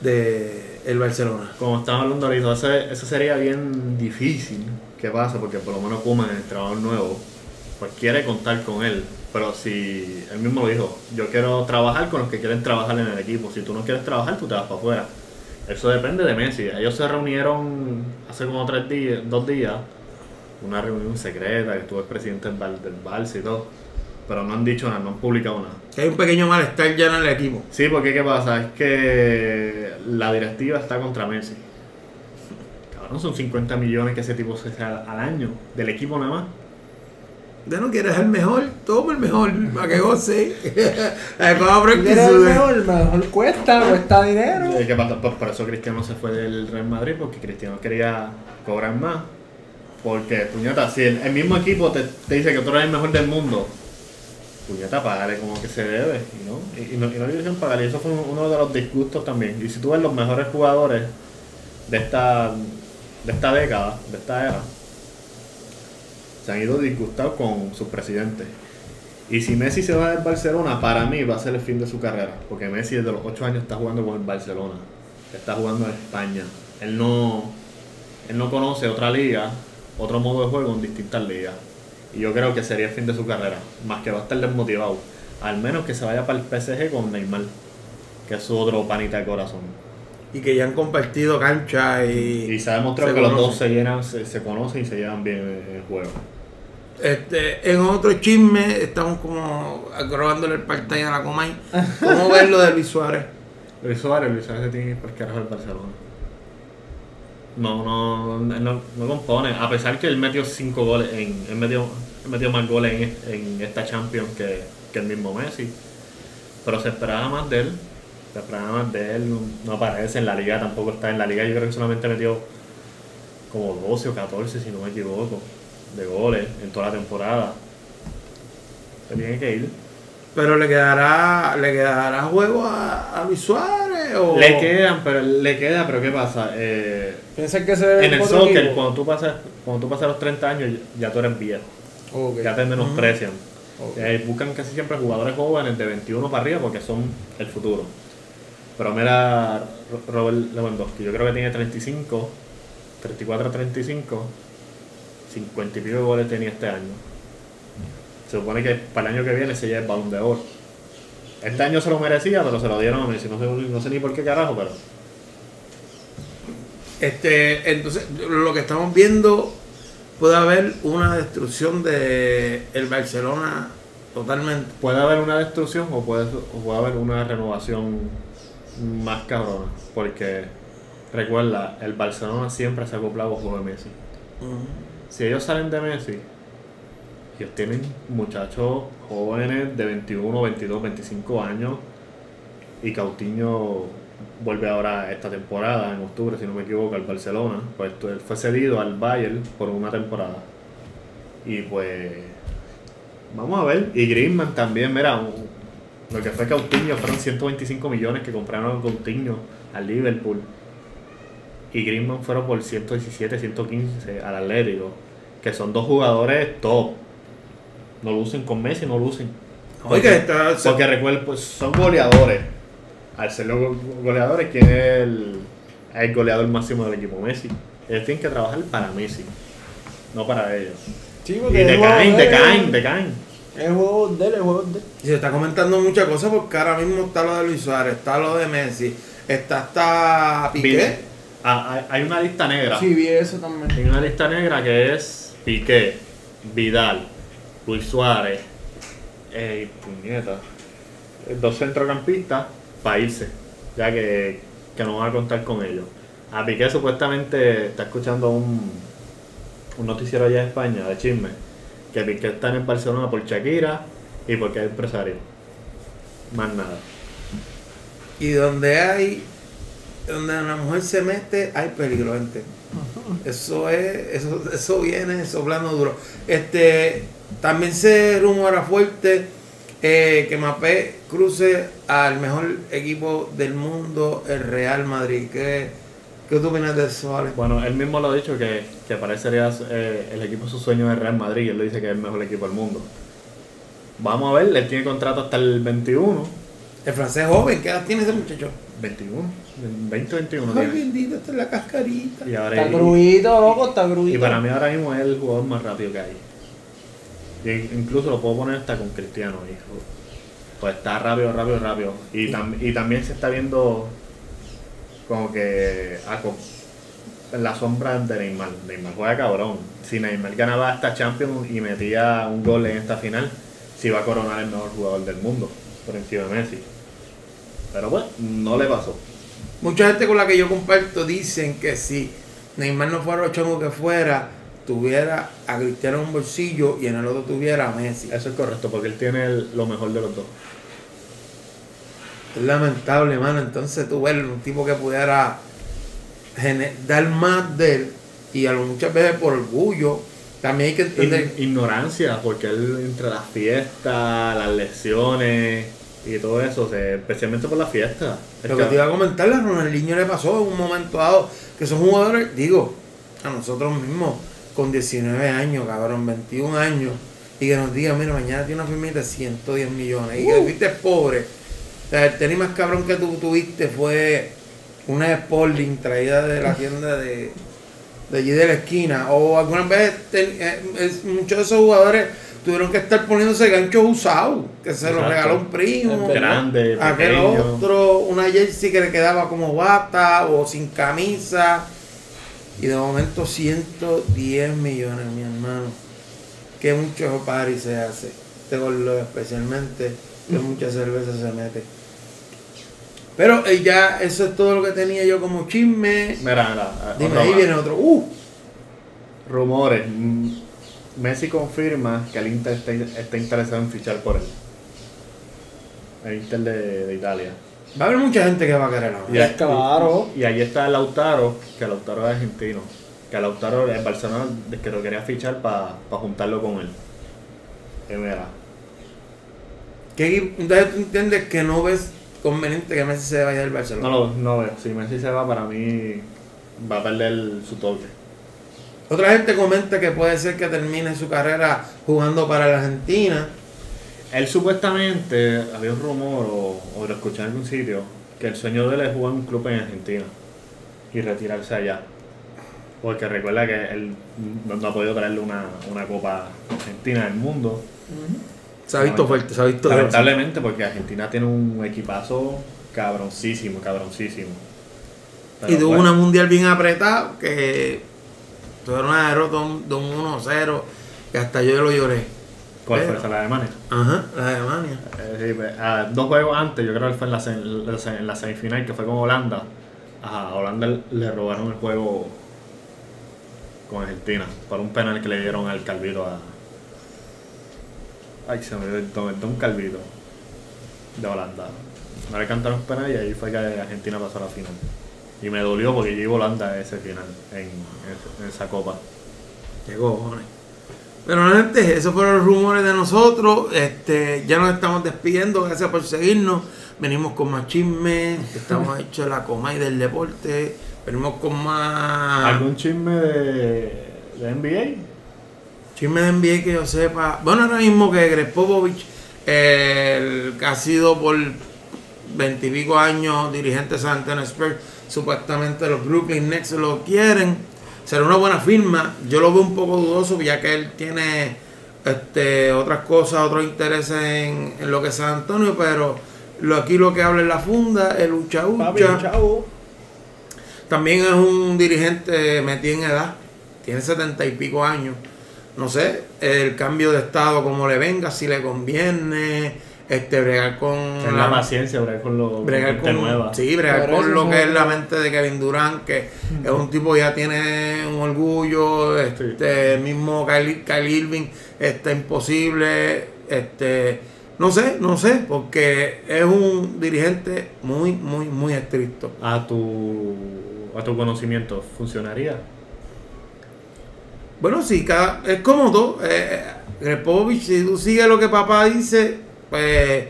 de el Barcelona? Como estamos hablando ahorita, ese- eso sería bien difícil. ¿Qué pasa? Porque por lo menos Puma en el trabajo nuevo, pues quiere contar con él. Pero si él mismo lo dijo, yo quiero trabajar con los que quieren trabajar en el equipo. Si tú no quieres trabajar, tú te vas para afuera. Eso depende de Messi. Ellos se reunieron hace como tres días, dos días, una reunión secreta, que estuvo el presidente del, del Barça y todo. Pero no han dicho nada, no han publicado nada. Que hay un pequeño malestar ya en el equipo. Sí, porque ¿qué pasa? Es que la directiva está contra Messi. Cabrón, son 50 millones que ese tipo se hace al año del equipo nada más. Ya no quieres el mejor, toma el mejor, para que goce. *laughs* Que ¿Quieres el mejor? Mejor cuesta, cuesta dinero. ¿Qué pasa? Pues por eso Cristiano se fue del Real Madrid, porque Cristiano quería cobrar más. Porque, puñeta, si el, el mismo equipo te, te dice que tú eres el mejor del mundo, puñeta, pagale como que se debe. No, y, no, y no le hicieron pagar. Y eso fue uno de los disgustos también. Y si tú ves los mejores jugadores de esta, de esta década, de esta era, se han ido disgustados con sus presidentes. Y si Messi se va del Barcelona, para mí va a ser el fin de su carrera. Porque Messi desde los 8 años está jugando con el Barcelona. Está jugando en España. Él no, él no conoce otra liga, otro modo de juego en distintas ligas. Yo creo que sería el fin de su carrera. Más que va a estar desmotivado. Al menos que se vaya para el PSG con Neymar. Que es su otro panita de corazón. Y que ya han compartido cancha y. Y se ha demostrado se que los dos se llenan, se, se conocen y se llevan bien en el juego. Este, en otro chisme, estamos como robándole el part-time a la Comay. ¿Cómo ves lo de Luis Suárez? *laughs* Luis Suárez, Luis Suárez se tiene que ir por el carajo del Barcelona. No, no, no, no compone. A pesar que él metió cinco goles, en, él metió, metió más goles en, es- en esta Champions que, que el mismo Messi. Pero se esperaba más de él. Se esperaba más de él. No, no aparece en la liga, tampoco está en la liga. Yo creo que solamente metió como 12 o 14, si no me equivoco, de goles en toda la temporada. Se tiene que ir. Pero le quedará, le quedará juego a, a Luis Suárez o Le quedan, pero le queda, pero ¿qué pasa? Eh, que se debe En el soccer, equipo? cuando tú pasas, cuando tú pasas los 30 años, ya tú eres viejo. Ya te menosprecian. Eh, buscan casi siempre jugadores jóvenes de 21 para arriba porque son el futuro. Pero mira Ro- Robert Lewandowski, yo creo que tiene 35, 34, 35, 50 y pico de goles tenía este año. Se supone que para el año que viene se lleva el balón de oro. Este año se lo merecía, pero se lo dieron a Messi. No sé, no sé ni por qué carajo, pero Este, entonces, lo que estamos viendo, puede haber una destrucción de el Barcelona totalmente. Puede haber una destrucción o puede, o puede haber una renovación más cabrona. Porque recuerda, el Barcelona siempre se ha acoplado a juego de Messi. Si ellos salen de Messi, ellos tienen muchachos jóvenes de 21, 22, 25 años. Y Cautiño vuelve ahora esta temporada, en octubre, si no me equivoco, al Barcelona. Pues él fue cedido al Bayern por una temporada. Y pues Vamos a ver. Y Griezmann también, mira, lo que fue Coutinho fueron 125 millones que compraron Coutinho al Liverpool. Y Griezmann fueron por 117, 115 al Atlético. Que son dos jugadores top. No lucen con Messi, no lucen. Oiga, está, Porque recuerden, pues son goleadores. Al ser los go- goleadores, ¿quién es el, el goleador máximo del equipo? Messi. Ellos tienen que trabajar para Messi, no para ellos. Sí, Y porque el juego decaen, decaen, decaen. El juego de él, el juego de él. Y se está comentando muchas cosas porque ahora mismo está lo de Luis Suárez, está lo de Messi, está hasta Piqué. Ah, hay, una lista negra. Sí, vi eso también. Hay una lista negra que es Piqué, Vidal, Luis Suárez, eh, puñeta, dos centrocampistas para irse, ya que, que no van a contar con ellos. A Piqué supuestamente está escuchando un, un noticiero allá en España de chisme, que Piqué está en el Barcelona por Shakira y porque es empresario. Más nada. Y donde hay, donde una mujer se mete, hay peligro, gente. Eso es, eso, eso viene soplando duro. Este, también se rumora fuerte eh, que Mapé cruce al mejor equipo del mundo, el Real Madrid. ¿Qué, qué tú opinas de eso, Ale? Bueno, él mismo lo ha dicho que, que parecería eh, el equipo su sueño es Real Madrid. Él lo dice que es el mejor equipo del mundo. Vamos a ver, él tiene contrato hasta el 21. El francés joven, ¿qué edad tiene ese muchacho? 21, 20, 21 Ay, tiene. bendito, esta es la cascarita. Y, ahora Está y- gruito, loco, está gruito. y para mí ahora mismo es el jugador más rápido que hay. Incluso lo puedo poner hasta con Cristiano. hijo. Pues está rápido, rápido, rápido. Y, tam- y también se está viendo como que a en la sombra de Neymar. Neymar juega cabrón. Si Neymar ganaba esta Champions y metía un gol en esta final, se iba a coronar el mejor jugador del mundo por encima de Messi. Pero pues, no le pasó. Mucha gente con la que yo comparto dicen que si Neymar no fuera lo chongo que fuera, tuviera a Cristiano en un bolsillo y en el otro tuviera a Messi. Eso es correcto, porque él tiene el- lo mejor de los dos. Es lamentable, mano. Entonces tú ves un tipo que pudiera dar más de él y a lo muchas veces por orgullo. También hay que entender. Ign- ignorancia, porque él entre las fiestas, las lesiones y todo eso, especialmente por las fiestas. Es Lo que que- te iba a comentar, a Ronaldinho le pasó en un momento dado, que son jugadores, digo, a nosotros mismos, con 19 años, cabrón, 21 años, y que nos digan, mira, mañana tiene una firmita de 110 millones, y que fuiste pobre. O sea, el tenis más cabrón que tú tuviste fue una Sporting traída de la tienda de, de allí de la esquina, o algunas veces eh, muchos de esos jugadores tuvieron que estar poniéndose ganchos usados, que se los regaló un primo. grande, Aquel pequeño. otro, una jersey que le quedaba como bata o sin camisa. Y de momento 110 millones, mi hermano. Que mucho party se hace. Este gordo especialmente, que mucha cerveza se mete. Pero eh, ya eso es todo lo que tenía yo como chisme. Mira, mira, Dime, otro ahí más. viene otro. Uh, rumores. Mm, Messi confirma que el Inter está, está interesado en fichar por él. El Inter de, de Italia. Va a haber mucha gente que va a querer ahora. Y, ahí- claro. y ahí está Lautaro, que Lautaro es argentino. Que Lautaro, el Barcelona, que lo quería fichar para juntarlo con él. Y mira, ¿Qué equipo- Entonces tú entiendes que no ves conveniente que Messi se vaya del Barcelona. no lo no veo. Si Messi se va, para mí va a perder su toque. Otra gente comenta que puede ser que termine su carrera jugando para la Argentina. Él supuestamente, había un rumor o, o lo escuché en algún sitio, que el sueño de él es jugar en un club en Argentina y retirarse allá. Porque recuerda que él no, ha podido traerle una, una copa argentina del mundo. Se ha visto fuerte, se ha visto Lamentablemente, porque Argentina tiene un equipazo cabroncísimo, cabroncísimo. Pero Y tuvo una mundial bien apretada que tuvieron una derrota de un 1-0 que hasta yo lo lloré. ¿Cuál fue esa? La de Alemania. Ajá, la de Alemania. Eh, sí, pues, ah, dos juegos antes, yo creo que fue en la, en la semifinal, que fue con Holanda. A Holanda le robaron el juego con Argentina por un penal que le dieron al Calvito a. Ay, se me olvidó el don, el don Calvito de Holanda. No le cantaron penal y ahí fue que Argentina pasó a la final. Y me dolió porque yo iba a Holanda ese final, en, en- en esa copa. Qué cojones. Pero gente, esos fueron los rumores de nosotros. Este, ya nos estamos despidiendo. Gracias por seguirnos. Venimos con más chismes. Estamos *laughs* hechos de la coma y del deporte. Venimos con más ¿Algún chisme de, de NBA? chismes de NBA que yo sepa. Bueno, ahora mismo que Greg Popovich, el que ha sido por veintipico años dirigente de San Antonio Spurs, supuestamente los Brooklyn Nets lo quieren. Será una buena firma. Yo lo veo un poco dudoso, ya que él tiene este, otras cosas, otros intereses en, en lo que es San Antonio, pero lo, aquí lo que habla es la funda, el ucha Papi, ucha. chavo. También es un dirigente metido en edad, tiene setenta y pico años. No sé, el cambio de estado como le venga, si le conviene, este bregar con Ten la paciencia, bregar con lo bregar con nueva. sí, bregar con lo que es la mente de Kevin Durant, que es un tipo que ya tiene un orgullo, este el mismo Kyle, Kyle Irving, está imposible, este no sé, no sé, porque es un dirigente muy, muy, muy estricto. A tu a tu conocimiento, ¿funcionaría? Bueno, sí, cada, es como todo. Eh, Greg Popovich, si tú sigues lo que papá dice, pues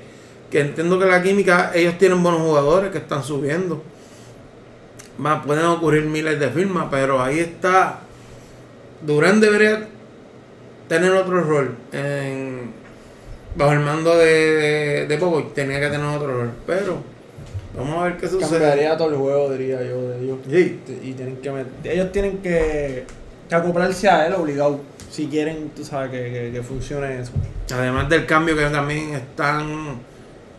que entiendo que la química, ellos tienen buenos jugadores que están subiendo. Más pueden ocurrir miles de firmas, pero ahí está. Durán debería tener otro rol. En, bajo el mando de, de, de tenía que tener otro rol. Pero vamos a ver qué sucede. Cambiaría todo el juego, diría yo, de ellos. Sí. Y tienen que ellos tienen que acoplarse a él obligado. Si quieren, tú sabes, que, que, que funcione eso. Además del cambio que también están,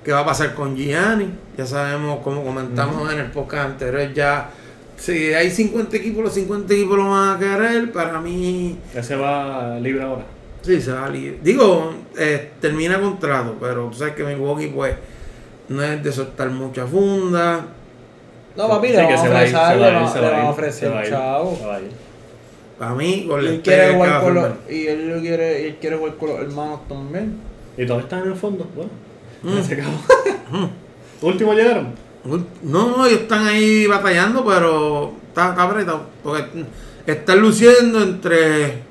que va a pasar con Gianni, ya sabemos, como comentamos en el podcast anterior, ya, si hay 50 equipos, los 50 equipos lo van a querer, para mí, Ese va libre ahora. sí, se va libre. Digo, eh, termina contrato, pero tú sabes que Milwaukee, pues, no es de soltar mucha funda. No, papi, le van a se va a ir, ofrecer, se le va a se ofrecer, se Para mí, con él quiere jugar con los, y él quiere, él quiere jugar con los hermanos también. Y todavía están en el fondo. Bueno, Mm. se acabó. *laughs* Último llegaron. No, no, ellos están ahí batallando, pero está, está apretado. Porque están luciendo entre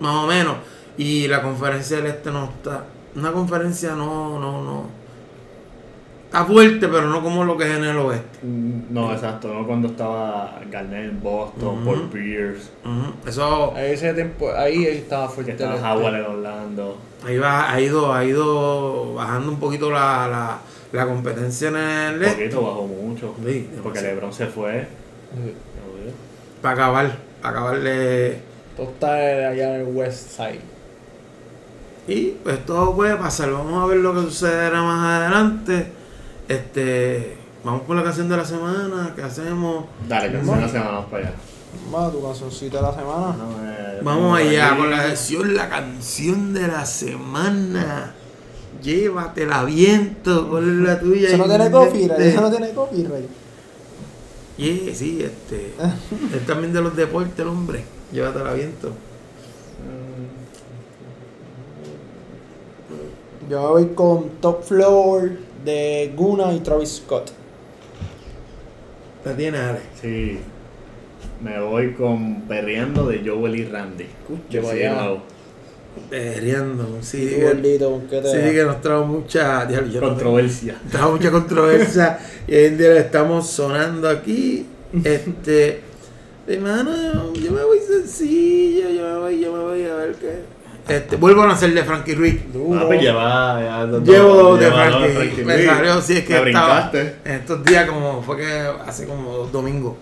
más o menos. Y la conferencia del este no está. Una conferencia no, no, no. Está fuerte, pero no como lo que es en el oeste. Mm, No, exacto, no cuando estaba Garnett en Boston, Ujú. Paul Pierce, Eso Ahí ese tiempo, ahí estaba fuerte. estaba Howard en Orlando. ahí va, ha ido, ha ido bajando un poquito la, la, la competencia en el Un este. poquito, bajó mucho. Sí, porque. LeBron se fue. Sí. Para acabar, para acabarle. Todo está allá en el West Side. Y pues todo puede pasar. Vamos a ver lo que sucederá más adelante. Este, vamos por la canción de la semana. ¿Qué hacemos? Dale, que Vamos. una semana más para allá. Vamos, tu cancioncita de la semana. No, eh, Vamos allá con la canción, la canción de la semana. Llévatela viento. ¿Cuál es la tuya? Eso no tiene copyright, eso no tiene copyright. Yeah, sí, este. *laughs* es también de los deportes, el hombre. Llévatela viento. Yo voy con Top Floor de Guna y Travis Scott. La tiene Ale. Sí. Me voy con Perreando de Joel y Randy. Yo Sí, voy a- nuevo. Perreando. Sí, que, gordito, ¿con qué te sí, que nos trajo mucha. diablo, Controversia. Trajo mucha controversia. *laughs* y hoy en día le estamos sonando aquí. Este. Hermano, yo, yo me voy sencillo. Yo me voy, yo me voy a ver qué. Este, vuelvo a nacer de Frankie Ruiz. Ah, pues lleva, ya dos- Llevo dos de Frankie. Me Ruiz. salió, sí, es que Me estaba. brincaste. En estos días, como fue que hace como dos domingos.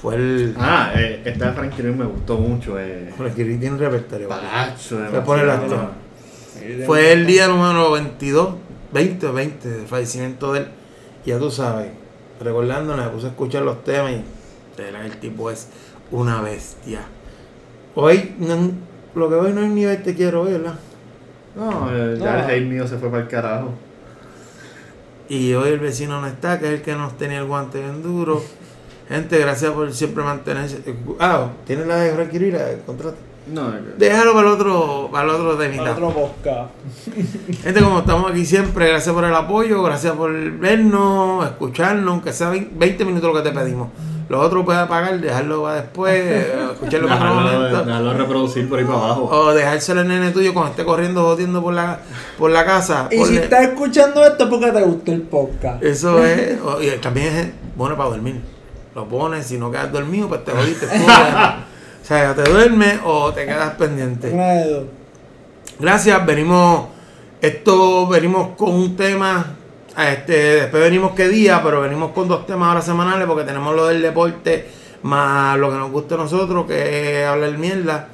Fue el. Ah, eh, esta de Frankie Ruiz me gustó mucho. Eh. Frankie Ruiz tiene un repertorio. las demasiado. tomas. Fue el día número 22, 20 o 20 del fallecimiento de él. Ya tú sabes, recordándole, me puse a escuchar los temas y de el tipo es una bestia. Hoy, no- lo que hoy no es ni ver te quiero, hoy, ¿verdad? No, eh, ya No. el hate mío se fue para el carajo. Y hoy el vecino no está, que es el que nos tenía el guante bien duro. Gente, gracias por siempre mantenerse. Ah, ¿tienes la de requerir el contrato? No, Déjalo para el otro, para el otro temita. Para otro podcast. *laughs* Gente, como estamos aquí siempre, gracias por el apoyo, gracias por vernos, escucharnos, aunque sea 20 minutos lo que te pedimos. Lo otro puedes apagar, dejarlo para después, *laughs* escucharlo en otro dejarlo, momento. dejarlo reproducir por ahí para abajo. O dejárselo al nene tuyo cuando esté corriendo, jodiendo por la, por la casa. Y si estás escuchando esto es porque te gustó el podcast. Eso *laughs* es, o- y también es bueno para dormir. Lo pones, si no quedas dormido, pues te *laughs* jodiste. o sea, te duermes o te quedas pendiente. Una de dos. Gracias, venimos, esto venimos con un tema, este, después venimos qué día, pero venimos con dos temas ahora semanales porque tenemos lo del deporte más lo que nos gusta a nosotros, que es hablar mierda.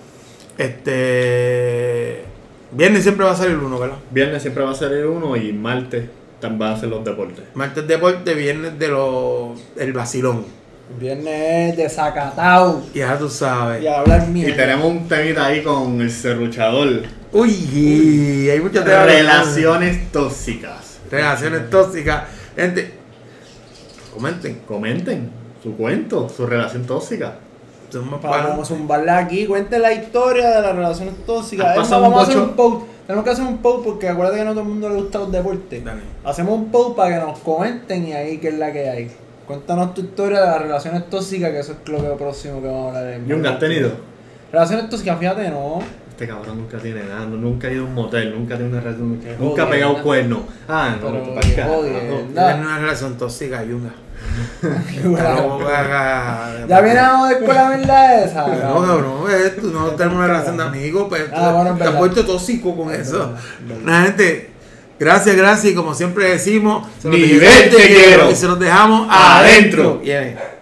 Este viernes siempre va a salir uno, ¿verdad? Viernes siempre va a salir uno y martes también van a ser los deportes. Martes deporte, viernes de los el vacilón. Viernes de Zacatau. Ya tú sabes. Y a hablar Y mierda. tenemos un temita ahí con el serruchador. Uy, hay muchos temas. Relaciones tóxicas. Relaciones tóxicas. Gente, comenten. Comenten su cuento, su relación tóxica. Más Para vamos a zumbarla aquí. Cuente la historia de las relaciones tóxicas. ¿Has Es más, vamos a hacer un post. Tenemos que hacer un post porque acuérdate que no a todo el mundo le gusta los deportes. Dale. Hacemos un post para que nos comenten y ahí qué es la que hay. Cuéntanos tu historia de las relaciones tóxicas, que eso es lo que próximo que vamos a hablar. en- ¿Nunca has tenido? Relaciones tóxicas, fíjate, no. Este cabrón nunca tiene nada, no- nunca ha ido a un motel, nunca tiene una relación, nunca ha pegado cuerno. Ah, no, Pero jodienda. Tienes una relación tóxica, No, haga- ya viene a con la verdad esa. No, cabrón. cabrón, es esto, no tenemos una relación de amigos, pues Ah, te has puesto tóxico con Es eso. La gente, gracias, gracias, y como siempre decimos, quiero. y se los dejamos Adentro. adentro. Yeah.